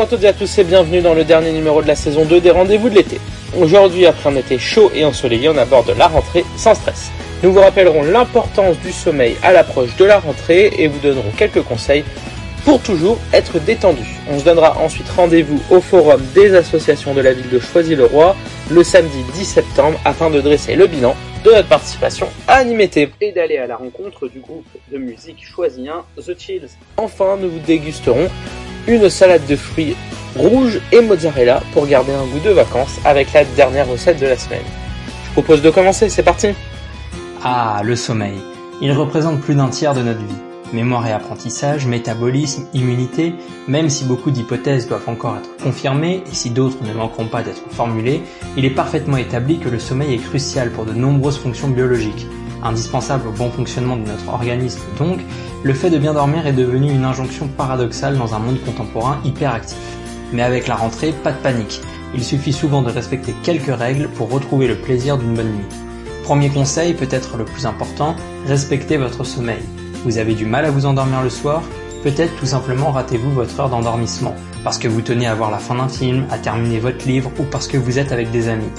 Bonjour à toutes et à tous et bienvenue dans le dernier numéro de la saison 2 des rendez-vous de l'été. Aujourd'hui, après un été chaud et ensoleillé, on aborde la rentrée sans stress. Nous vous rappellerons l'importance du sommeil à l'approche de la rentrée et vous donnerons quelques conseils pour toujours être détendu. On se donnera ensuite rendez-vous au forum des associations de la ville de Choisy-le-Roi le samedi 10 septembre afin de dresser le bilan de notre participation à Animété et d'aller à la rencontre du groupe de musique choisien The Chills. Enfin, nous vous dégusterons une salade de fruits rouges et mozzarella pour garder un goût de vacances avec la dernière recette de la semaine. Je propose de commencer, c'est parti Ah, le sommeil. Il représente plus d'un tiers de notre vie. Mémoire et apprentissage, métabolisme, immunité, même si beaucoup d'hypothèses doivent encore être confirmées et si d'autres ne manqueront pas d'être formulées, il est parfaitement établi que le sommeil est crucial pour de nombreuses fonctions biologiques. Indispensable au bon fonctionnement de notre organisme donc, le fait de bien dormir est devenu une injonction paradoxale dans un monde contemporain hyperactif. Mais avec la rentrée, pas de panique. Il suffit souvent de respecter quelques règles pour retrouver le plaisir d'une bonne nuit. Premier conseil, peut-être le plus important, respectez votre sommeil. Vous avez du mal à vous endormir le soir? Peut-être tout simplement ratez-vous votre heure d'endormissement, parce que vous tenez à voir la fin d'un film, à terminer votre livre ou parce que vous êtes avec des amis.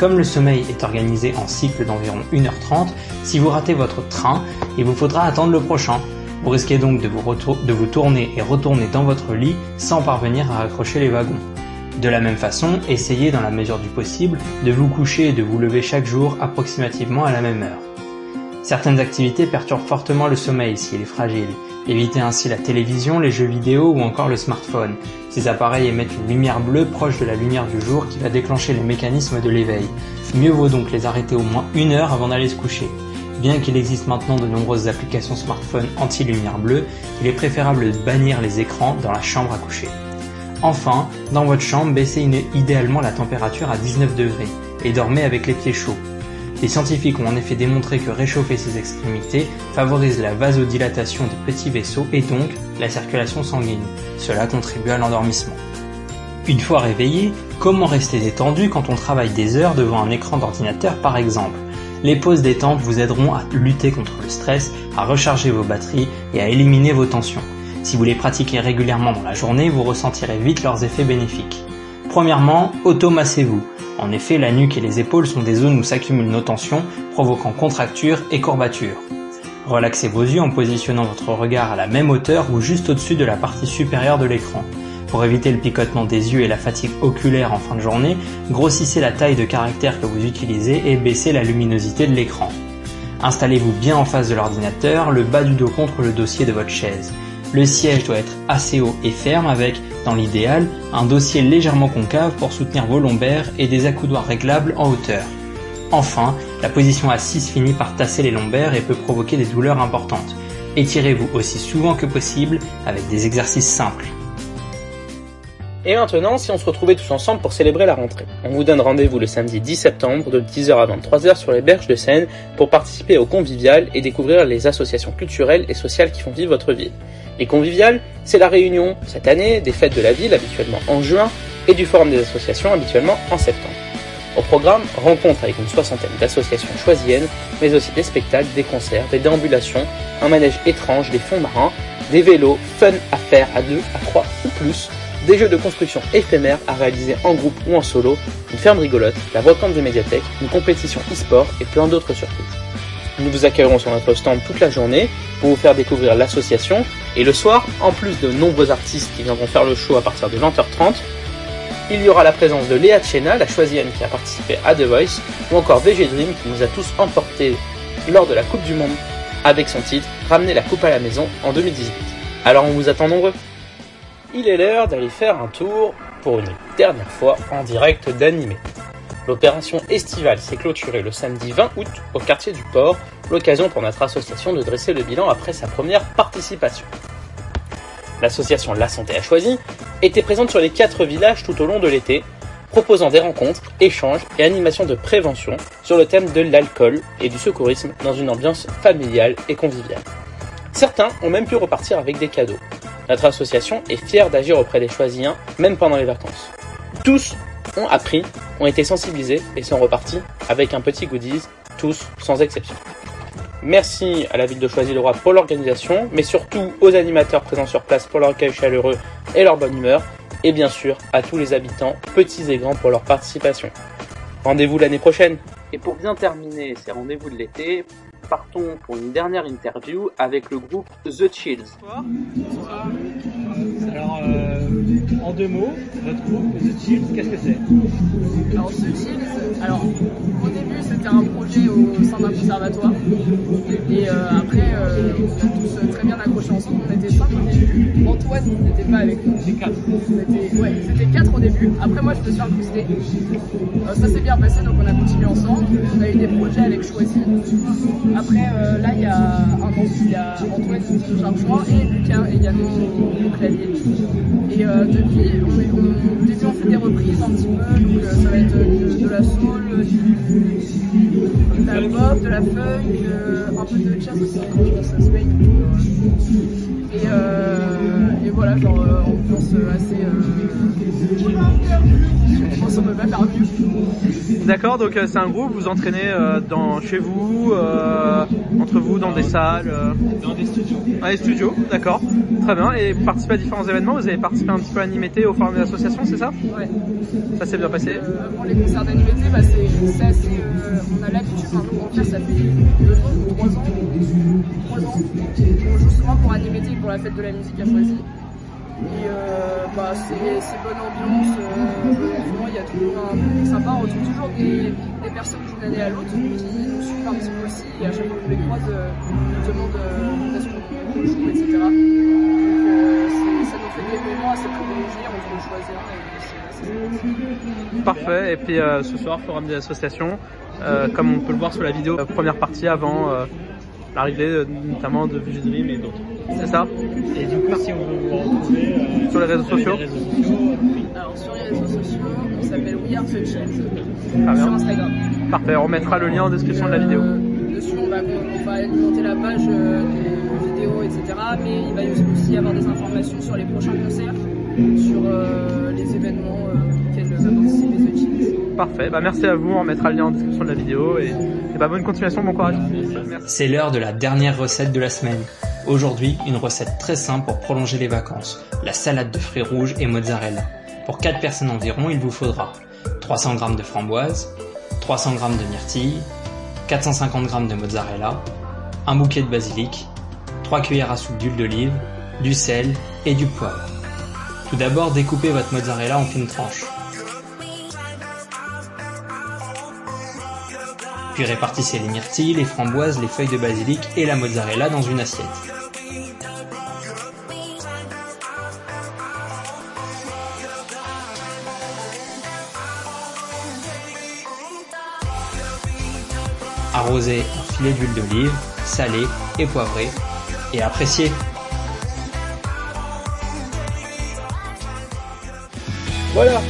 Comme le sommeil est organisé en cycle d'environ 1h30, si vous ratez votre train, il vous faudra attendre le prochain. Vous risquez donc de vous, tourner et retourner dans votre lit sans parvenir à raccrocher les wagons. De la même façon, essayez dans la mesure du possible de vous coucher et de vous lever chaque jour approximativement à la même heure. Certaines activités perturbent fortement le sommeil s'il est fragile. Évitez ainsi la télévision, les jeux vidéo ou encore le smartphone. Ces appareils émettent une lumière bleue proche de la lumière du jour qui va déclencher les mécanismes de l'éveil. Mieux vaut donc les arrêter au moins une heure avant d'aller se coucher. Bien qu'il existe maintenant de nombreuses applications smartphone anti-lumière bleue, il est préférable de bannir les écrans dans la chambre à coucher. Enfin, dans votre chambre, baissez idéalement la température à 19 degrés et dormez avec les pieds chauds. Les scientifiques ont en effet démontré que réchauffer ses extrémités favorise la vasodilatation des petits vaisseaux et donc la circulation sanguine. Cela contribue à l'endormissement. Une fois réveillé, comment rester détendu quand on travaille des heures devant un écran d'ordinateur par exemple? Les pauses détente vous aideront à lutter contre le stress, à recharger vos batteries et à éliminer vos tensions. Si vous les pratiquez régulièrement dans la journée, vous ressentirez vite leurs effets bénéfiques. Premièrement, automassez-vous. En effet, la nuque et les épaules sont des zones où s'accumulent nos tensions, provoquant contractures et courbatures. Relaxez vos yeux en positionnant votre regard à la même hauteur ou juste au-dessus de la partie supérieure de l'écran. Pour éviter le picotement des yeux et la fatigue oculaire en fin de journée, grossissez la taille de caractère que vous utilisez et baissez la luminosité de l'écran. Installez-vous bien en face de l'ordinateur, le bas du dos contre le dossier de votre chaise. Le siège doit être assez haut et ferme avec, dans l'idéal, un dossier légèrement concave pour soutenir vos lombaires et des accoudoirs réglables en hauteur. Enfin, la position assise finit par tasser les lombaires et peut provoquer des douleurs importantes. Étirez-vous aussi souvent que possible avec des exercices simples. Et maintenant, si on se retrouvait tous ensemble pour célébrer la rentrée On vous donne rendez-vous le samedi 10 septembre de 10h à 23h sur les berges de Seine pour participer au convivial et découvrir les associations culturelles et sociales qui font vivre votre ville. Les conviviales, c'est la réunion, cette année, des fêtes de la ville, habituellement en juin, et du forum des associations, habituellement en septembre. Au programme, rencontre avec une soixantaine d'associations choisiennes, mais aussi des spectacles, des concerts, des déambulations, un manège étrange, des fonds marins, des vélos, fun à faire à deux, à trois ou plus, des jeux de construction éphémères à réaliser en groupe ou en solo, une ferme rigolote, la brocante des médiathèques, une compétition e-sport et plein d'autres surprises. Nous vous accueillerons sur notre stand toute la journée pour vous faire découvrir l'association et le soir, en plus de nombreux artistes qui viendront faire le show à partir de 20h30, il y aura la présence de Léa Tchena, la choisienne qui a participé à The Voice, ou encore VG Dream qui nous a tous emportés lors de la Coupe du Monde avec son titre Ramener la coupe à la maison en 2018. Alors on vous attend nombreux il est l'heure d'aller faire un tour pour une dernière fois en direct d'animé. L'opération estivale s'est clôturée le samedi 20 août au quartier du Port, l'occasion pour notre association de dresser le bilan après sa première participation. L'association La Santé a choisi était présente sur les quatre villages tout au long de l'été, proposant des rencontres, échanges et animations de prévention sur le thème de l'alcool et du secourisme dans une ambiance familiale et conviviale. Certains ont même pu repartir avec des cadeaux. Notre association est fière d'agir auprès des choisiens, même pendant les vacances. Tous ont appris, ont été sensibilisés et sont repartis avec un petit goodies, tous sans exception. Merci à la ville de Choisy-le-Roi pour l'organisation, mais surtout aux animateurs présents sur place pour leur accueil chaleureux et leur bonne humeur, et bien sûr à tous les habitants, petits et grands, pour leur participation. Rendez-vous l'année prochaine Et pour bien terminer ces rendez-vous de l'été, partons pour une dernière interview avec le groupe The Chills. Alors, euh, en deux mots, votre groupe The Chills, qu'est-ce que c'est Alors, The Chills, alors, au début, c'était un projet au sein d'un conservatoire. Et euh, après, euh, on a tous très bien accroché ensemble. On était cinq au début. Antoine n'était pas avec nous. C'est quatre. ouais, c'était quatre au début. Après, moi, je me suis incrusté. Euh, ça s'est bien passé, donc on a continué ensemble. On a eu des projets avec Choisy. Après, euh, là, il y a un an, il y a Antoine qui nous rejoint et Lucas également au, au clavier. Et euh, depuis, on, fait des reprises un petit peu, donc euh, ça va être de, de la soul, du, de la pop, de la funk, euh, un peu de jazz aussi pense à Spain. Et, euh, et voilà, genre euh, ambiance assez. Euh, je pense qu'on peut pas faire mieux. D'accord, donc euh, c'est un groupe, vous entraînez euh, dans, chez vous, euh, entre vous, dans des salles, euh, Dans des studios. dans les studios, d'accord, très bien, et vous participez à différents événements, vous avez participé un petit peu à Animété au forum des associations, c'est ça? Ouais. Ça s'est bien passé Euh, pour les concerts d'animité, bah, c'est assez. euh, on a l'habitude, enfin, nous, en fait, ça fait deux ans ou trois ans. Trois ans. On joue souvent pour animité et pour la fête de la musique à Choisy. Et euh, bah, c'est bonne ambiance. Euh, il y a toujours un public sympa. On retrouve toujours des, des personnes d'une année à l'autre qui nous suivent un petit peu aussi. Et à chaque fois qu'on les croise, euh, nous demandent euh, est-ce qu'on joue, etc. Donc, euh, ça nous fait des moments assez privilégiés. On peut choisir. Et Parfait, et puis ce soir, forum des associations, comme on peut le voir sur la vidéo, première partie avant l'arrivée euh, notamment de Vue Dream et d'autres. C'est ça Et du coup, si on veut vous retrouver euh, Sur les réseaux sur sociaux les réseaux sociaux, oui. Alors sur les réseaux sociaux, on s'appelle We Are The bien. sur Instagram. Parfait, on mettra le lien en description de la vidéo. Euh, dessus, on va, on va alimenter la page euh, des vidéos, etc. Mais il va aussi y avoir des informations sur les prochains concerts, sur euh, les événements euh, auxquels va participer The Chills. Bah merci à vous, on mettra le lien en description de la vidéo et, bah bonne continuation, bon courage. C'est l'heure de la dernière recette de la semaine. Aujourd'hui, une recette très simple pour prolonger les vacances. La salade de fruits rouges et mozzarella. Pour 4 personnes environ, il vous faudra 300 g de framboises, 300 g de myrtilles, 450 g de mozzarella, un bouquet de basilic, 3 cuillères à soupe d'huile d'olive, du sel et du poivre. Tout d'abord, découpez votre mozzarella en fines tranches. Puis répartissez les myrtilles, les framboises, les feuilles de basilic et la mozzarella dans une assiette. Arrosez un filet d'huile d'olive, salé et poivré, et appréciez. Voilà,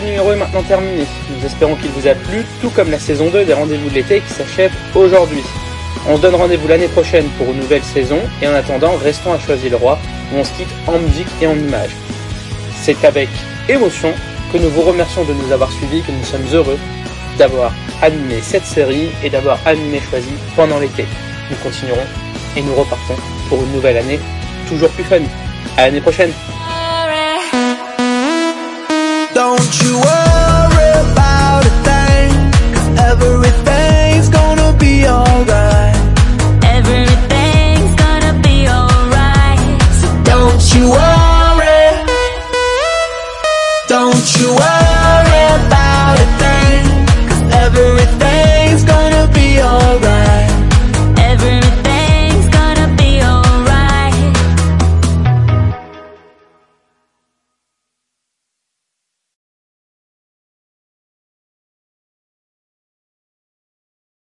numéro est maintenant terminé. Nous espérons qu'il vous a plu, tout comme la saison 2 des rendez-vous de l'été qui s'achève aujourd'hui. On se donne rendez-vous l'année prochaine pour une nouvelle saison, et en attendant, restons à choisir le roi, où on se quitte en musique et en images. C'est avec émotion que nous vous remercions de nous avoir suivis, que nous sommes heureux d'avoir animé cette série et d'avoir animé Choisi pendant l'été. Nous continuerons et nous repartons pour une nouvelle année toujours plus fun. À l'année prochaine you up.